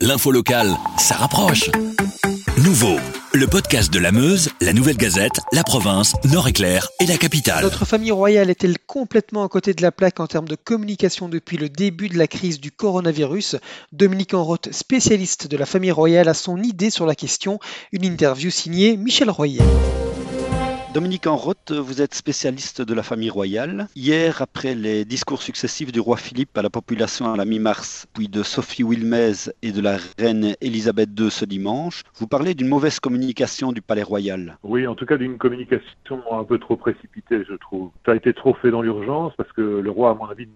L'info locale, ça rapproche. Nouveau, le podcast de la Meuse, la Nouvelle Gazette, la province, Nord-Éclair et la capitale. Notre famille royale est-elle complètement à côté de la plaque en termes de communication depuis le début de la crise du coronavirus? Dominique Enroth, spécialiste de la famille royale, a son idée sur la question. Une interview signée Michel Royer. Dominique Enroth, vous êtes spécialiste de la famille royale. Hier, après les discours successifs du roi Philippe à la population à la mi-mars, puis de Sophie Wilmez et de la reine Elisabeth II ce dimanche, vous parlez d'une mauvaise communication du palais royal. Oui, en tout cas d'une communication un peu trop précipitée, je trouve. Ça a été trop fait dans l'urgence parce que le roi, à mon avis,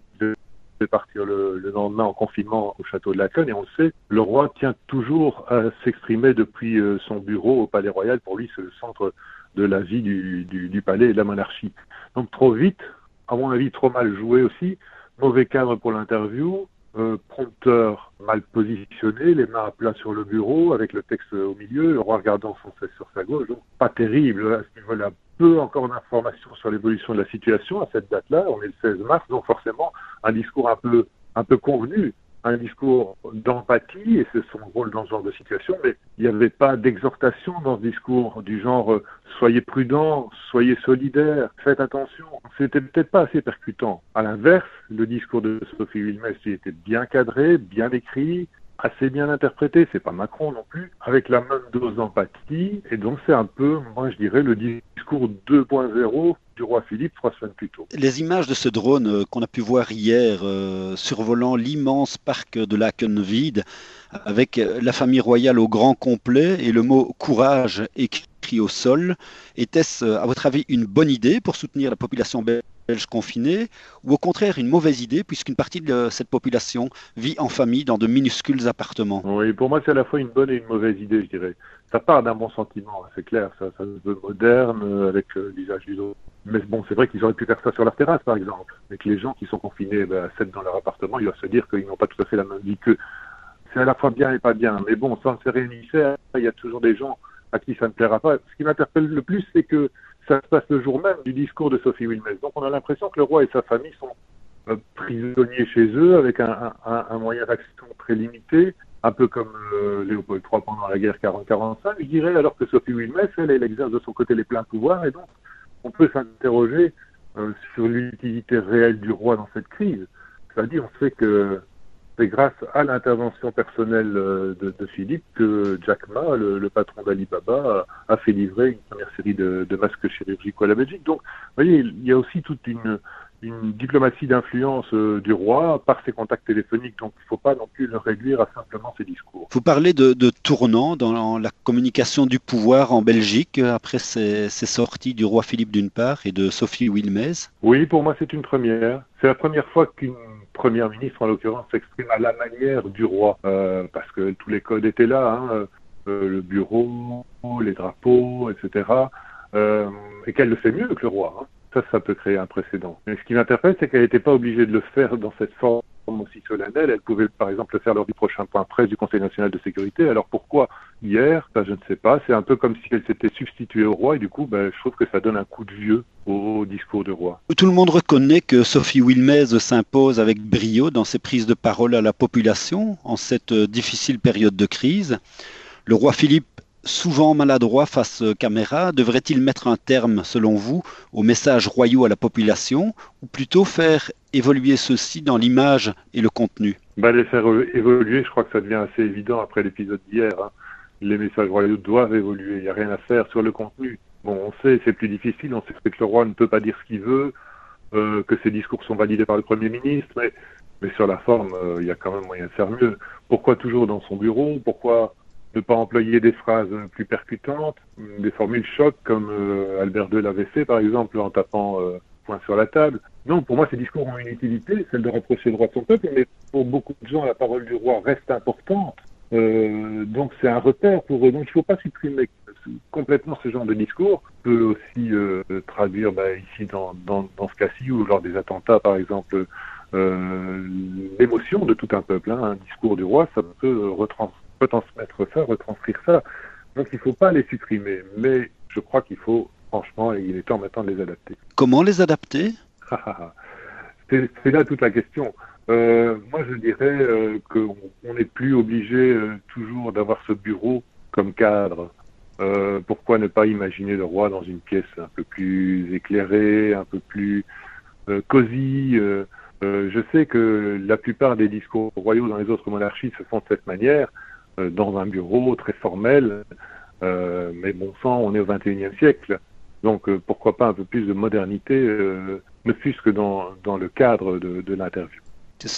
devait partir le, lendemain en confinement au château de la Laconne et on le sait, le roi tient toujours à s'exprimer depuis euh, son bureau au palais royal. Pour lui, c'est le centre de la vie du, du, palais et de la monarchie. Donc trop vite, à mon avis trop mal joué aussi, mauvais cadre pour l'interview, euh, prompteur mal positionné, les mains à plat sur le bureau, avec le texte au milieu, le roi regardant son cesse sur sa gauche, donc pas terrible à ce niveau-là. Peu encore d'informations sur l'évolution de la situation à cette date-là, on est le 16 mars, donc forcément un discours un peu, un peu convenu un discours d'empathie, et c'est son rôle dans ce genre de situation, mais il n'y avait pas d'exhortation dans ce discours du genre euh, soyez prudents, soyez solidaires, faites attention. C'était peut-être pas assez percutant. À l'inverse, le discours de Sophie Wilmès était bien cadré, bien écrit, assez bien interprété, c'est pas Macron non plus, avec la même dose d'empathie, et donc c'est un peu, moi je dirais, le discours 2.0 du roi Philippe trois semaines plus tôt. Les images de ce drone euh, qu'on a pu voir hier euh, survolant l'immense parc de Lakenvide, avec euh, la famille royale au grand complet et le mot courage écrit au sol, était-ce à votre avis une bonne idée pour soutenir la population belge confinée ou au contraire une mauvaise idée puisqu'une partie de cette population vit en famille dans de minuscules appartements? Oui, pour moi c'est à la fois une bonne et une mauvaise idée, je dirais. Ça part d'un bon sentiment, c'est clair, ça, ça se veut moderne avec l'usage du dos mais bon, c'est vrai qu'ils auraient pu faire ça sur leur terrasse, par exemple. Et que les gens qui sont confinés ben, à 7 dans leur appartement, ils doivent se dire qu'ils n'ont pas tout à fait la même vie qu'eux. C'est à la fois bien et pas bien. Mais bon, sans se réunir, il y a toujours des gens à qui ça ne plaira pas. Ce qui m'interpelle le plus, c'est que ça se passe le jour même du discours de Sophie Wilmès. Donc on a l'impression que le roi et sa famille sont euh, prisonniers chez eux, avec un, un, un moyen d'action très limité, un peu comme euh, Léopold III pendant la guerre 40-45, je dirais, alors que Sophie Wilmès, elle, exerce de son côté les pleins pouvoirs, et donc on peut s'interroger euh, sur l'utilité réelle du roi dans cette crise. C'est-à-dire, on sait que c'est grâce à l'intervention personnelle euh, de, Philippe que Jack Ma, le, patron d'Alibaba, a, fait livrer une première série de, de masques chirurgicaux à la Belgique. Donc, vous voyez, il y a aussi toute une, une diplomatie d'influence euh, du roi par ses contacts téléphoniques. Donc il ne faut pas non plus le réduire à simplement ses discours. Vous parlez de, tournant dans la communication du pouvoir en Belgique après ces, sorties du roi Philippe d'une part et de Sophie Wilmez. Oui, pour moi c'est une première. C'est la première fois qu'une première ministre, en l'occurrence, s'exprime à la manière du roi, euh, parce que tous les codes étaient là, hein, euh, le bureau, les drapeaux, etc. et qu'elle le fait mieux que le roi. Hein ça, ça peut créer un précédent. Mais ce qui m'interpelle, c'est qu'elle n'était pas obligée de le faire dans cette forme aussi solennelle. Elle pouvait, par exemple, le faire lors du prochain point presse du Conseil national de sécurité. Alors pourquoi hier? Ça, Je ne sais pas. C'est un peu comme si elle s'était substituée au roi et du coup, ben, je trouve que ça donne un coup de vieux au discours du roi. Tout le monde reconnaît que Sophie Wilmez s'impose avec brio dans ses prises de parole à la population en cette difficile période de crise. Le roi Philippe souvent maladroit face caméra, devrait-il mettre un terme, selon vous, aux messages royaux à la population, ou plutôt faire évoluer ceux-ci dans l'image et le contenu? Bah, Les faire évoluer, je crois que ça devient assez évident après l'épisode d'hier. Hein. Les messages royaux doivent évoluer, il n'y a rien à faire sur le contenu. Bon, on sait, c'est plus difficile, on sait que le roi ne peut pas dire ce qu'il veut, euh, que ses discours sont validés par le Premier ministre, mais, sur la forme, euh, il y a quand même moyen de faire mieux. Pourquoi toujours dans son bureau? Pourquoi ne pas employer des phrases plus percutantes, des formules choc comme euh, Albert II l'avait fait par exemple en tapant euh, point sur la table. Non, pour moi ces discours ont une utilité, celle de rapprocher le roi de son peuple, mais pour beaucoup de gens la parole du roi reste importante. Euh, donc c'est un repère pour eux. Donc il ne faut pas supprimer complètement ce genre de discours. On peut aussi traduire bah, ici dans, dans, ce cas-ci ou lors des attentats par exemple l'émotion de tout un peuple. Hein. Un discours du roi, ça peut retransmettre retransmettre ça, retranscrire ça. Donc il ne faut pas les supprimer, mais je crois qu'il faut, franchement, il est temps maintenant de les adapter. Comment les adapter? C'est là toute la question. euh, Moi, je dirais euh, qu'on n'est plus obligé euh, toujours d'avoir ce bureau comme cadre. Euh, pourquoi ne pas imaginer le roi dans une pièce un peu plus éclairée, un peu plus cosy Je sais que la plupart des discours royaux dans les autres monarchies se font de cette manière, dans un bureau très formel. mais bon sang, on est au XXIe siècle. Donc pourquoi pas un peu plus de modernité, ne fût-ce que dans, dans, le cadre de, de l'interview.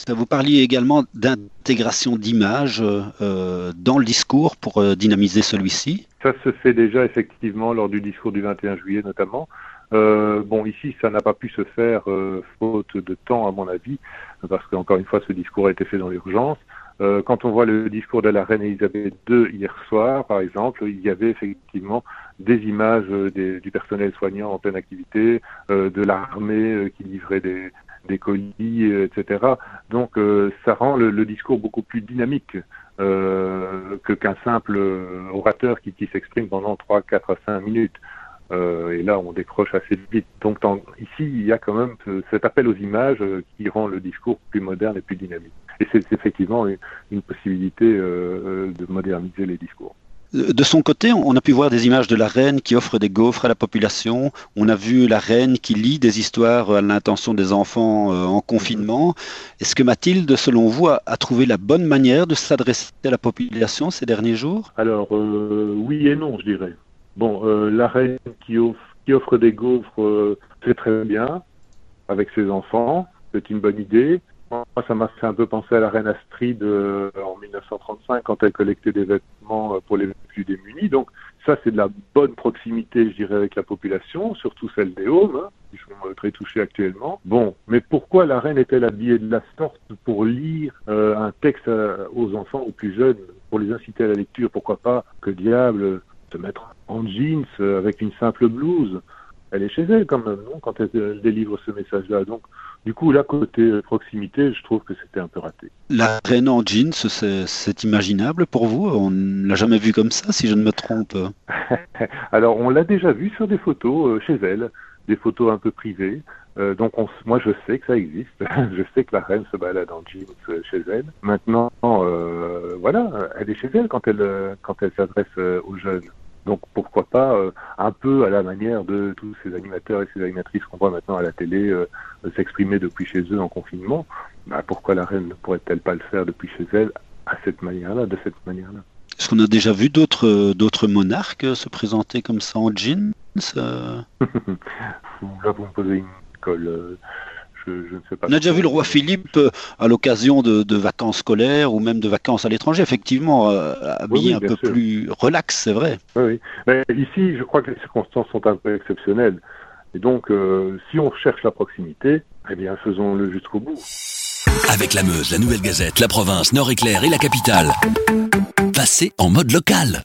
Vous parliez également d'intégration d'images euh, dans le discours pour euh, dynamiser celui-ci Ça se fait déjà effectivement lors du discours du 21 juillet notamment. Euh, bon, ici, ça n'a pas pu se faire euh, faute de temps, à mon avis, parce qu'encore une fois, ce discours a été fait dans l'urgence. Euh, quand on voit le discours de la reine Elisabeth II hier soir, par exemple, il y avait effectivement des images des, du personnel soignant en pleine activité, de l'armée qui livrait des, des colis, etc. Donc euh, ça rend le, le, discours beaucoup plus dynamique euh, que qu'un simple orateur qui, qui s'exprime pendant 3, 4 à 5 minutes. Euh, et là, on décroche assez vite. Donc dans, ici, il y a quand même cet appel aux images euh, qui rend le discours plus moderne et plus dynamique. Et c'est effectivement une, une possibilité euh, de moderniser les discours. De son côté, on a pu voir des images de la reine qui offre des gaufres à la population. On a vu la reine qui lit des histoires à l'intention des enfants euh, en confinement. Est-ce que Mathilde, selon vous, a, trouvé la bonne manière de s'adresser à la population ces derniers jours? Alors, euh, oui et non, je dirais. Bon, euh, la reine qui offre, qui offre des gaufres, c'est très bien avec ses enfants. C'est une bonne idée. Moi, ça m'a fait un peu penser à la reine Astrid euh, en 1935 quand elle collectait des vêtements euh, pour les plus démunis. Donc ça, c'est de la bonne proximité, je dirais, avec la population, surtout celle des Haumes, hein, qui sont euh, très touchés actuellement. Bon, mais pourquoi la reine est-elle habillée de la sorte pour lire euh, un texte aux enfants, aux plus jeunes, pour les inciter à la lecture? Pourquoi pas, que diable, se mettre en jeans avec une simple blouse elle est chez elle quand même, non Quand elle, elle délivre ce message-là. Donc, du coup, là, côté proximité, je trouve que c'était un peu raté. La reine en jeans, c'est imaginable pour vous? On ne l'a jamais vu comme ça, si je ne me trompe. Alors, on l'a déjà vu sur des photos euh, chez elle, des photos un peu privées. Euh, donc, on, moi, je sais que ça existe. je sais que la reine se balade en jeans euh, chez elle. Maintenant, euh, voilà, elle est chez elle quand elle, quand elle s'adresse euh, aux jeunes. Donc pourquoi pas euh, un peu à la manière de tous ces animateurs et ces animatrices qu'on voit maintenant à la télé euh, s'exprimer depuis chez eux en confinement. Bah, pourquoi la reine ne pourrait-elle pas le faire depuis chez elle à cette manière-là, de cette manière-là? Est-ce qu'on a déjà vu d'autres d'autres monarques se présenter comme ça en jeans euh... Là, vous me posez une colle. Je, je ne sais pas On a déjà vu le roi Philippe euh, à l'occasion de, de, vacances scolaires ou même de vacances à l'étranger, effectivement, euh, habillé oui, oui, un peu sûr. plus relax, c'est vrai. Oui, oui. Mais ici, je crois que les circonstances sont un peu exceptionnelles. Et donc, euh, si on cherche la proximité, eh bien, faisons-le jusqu'au bout. Avec la Meuse, la Nouvelle Gazette, la province, Nord-Éclair et la capitale. Passez en mode local.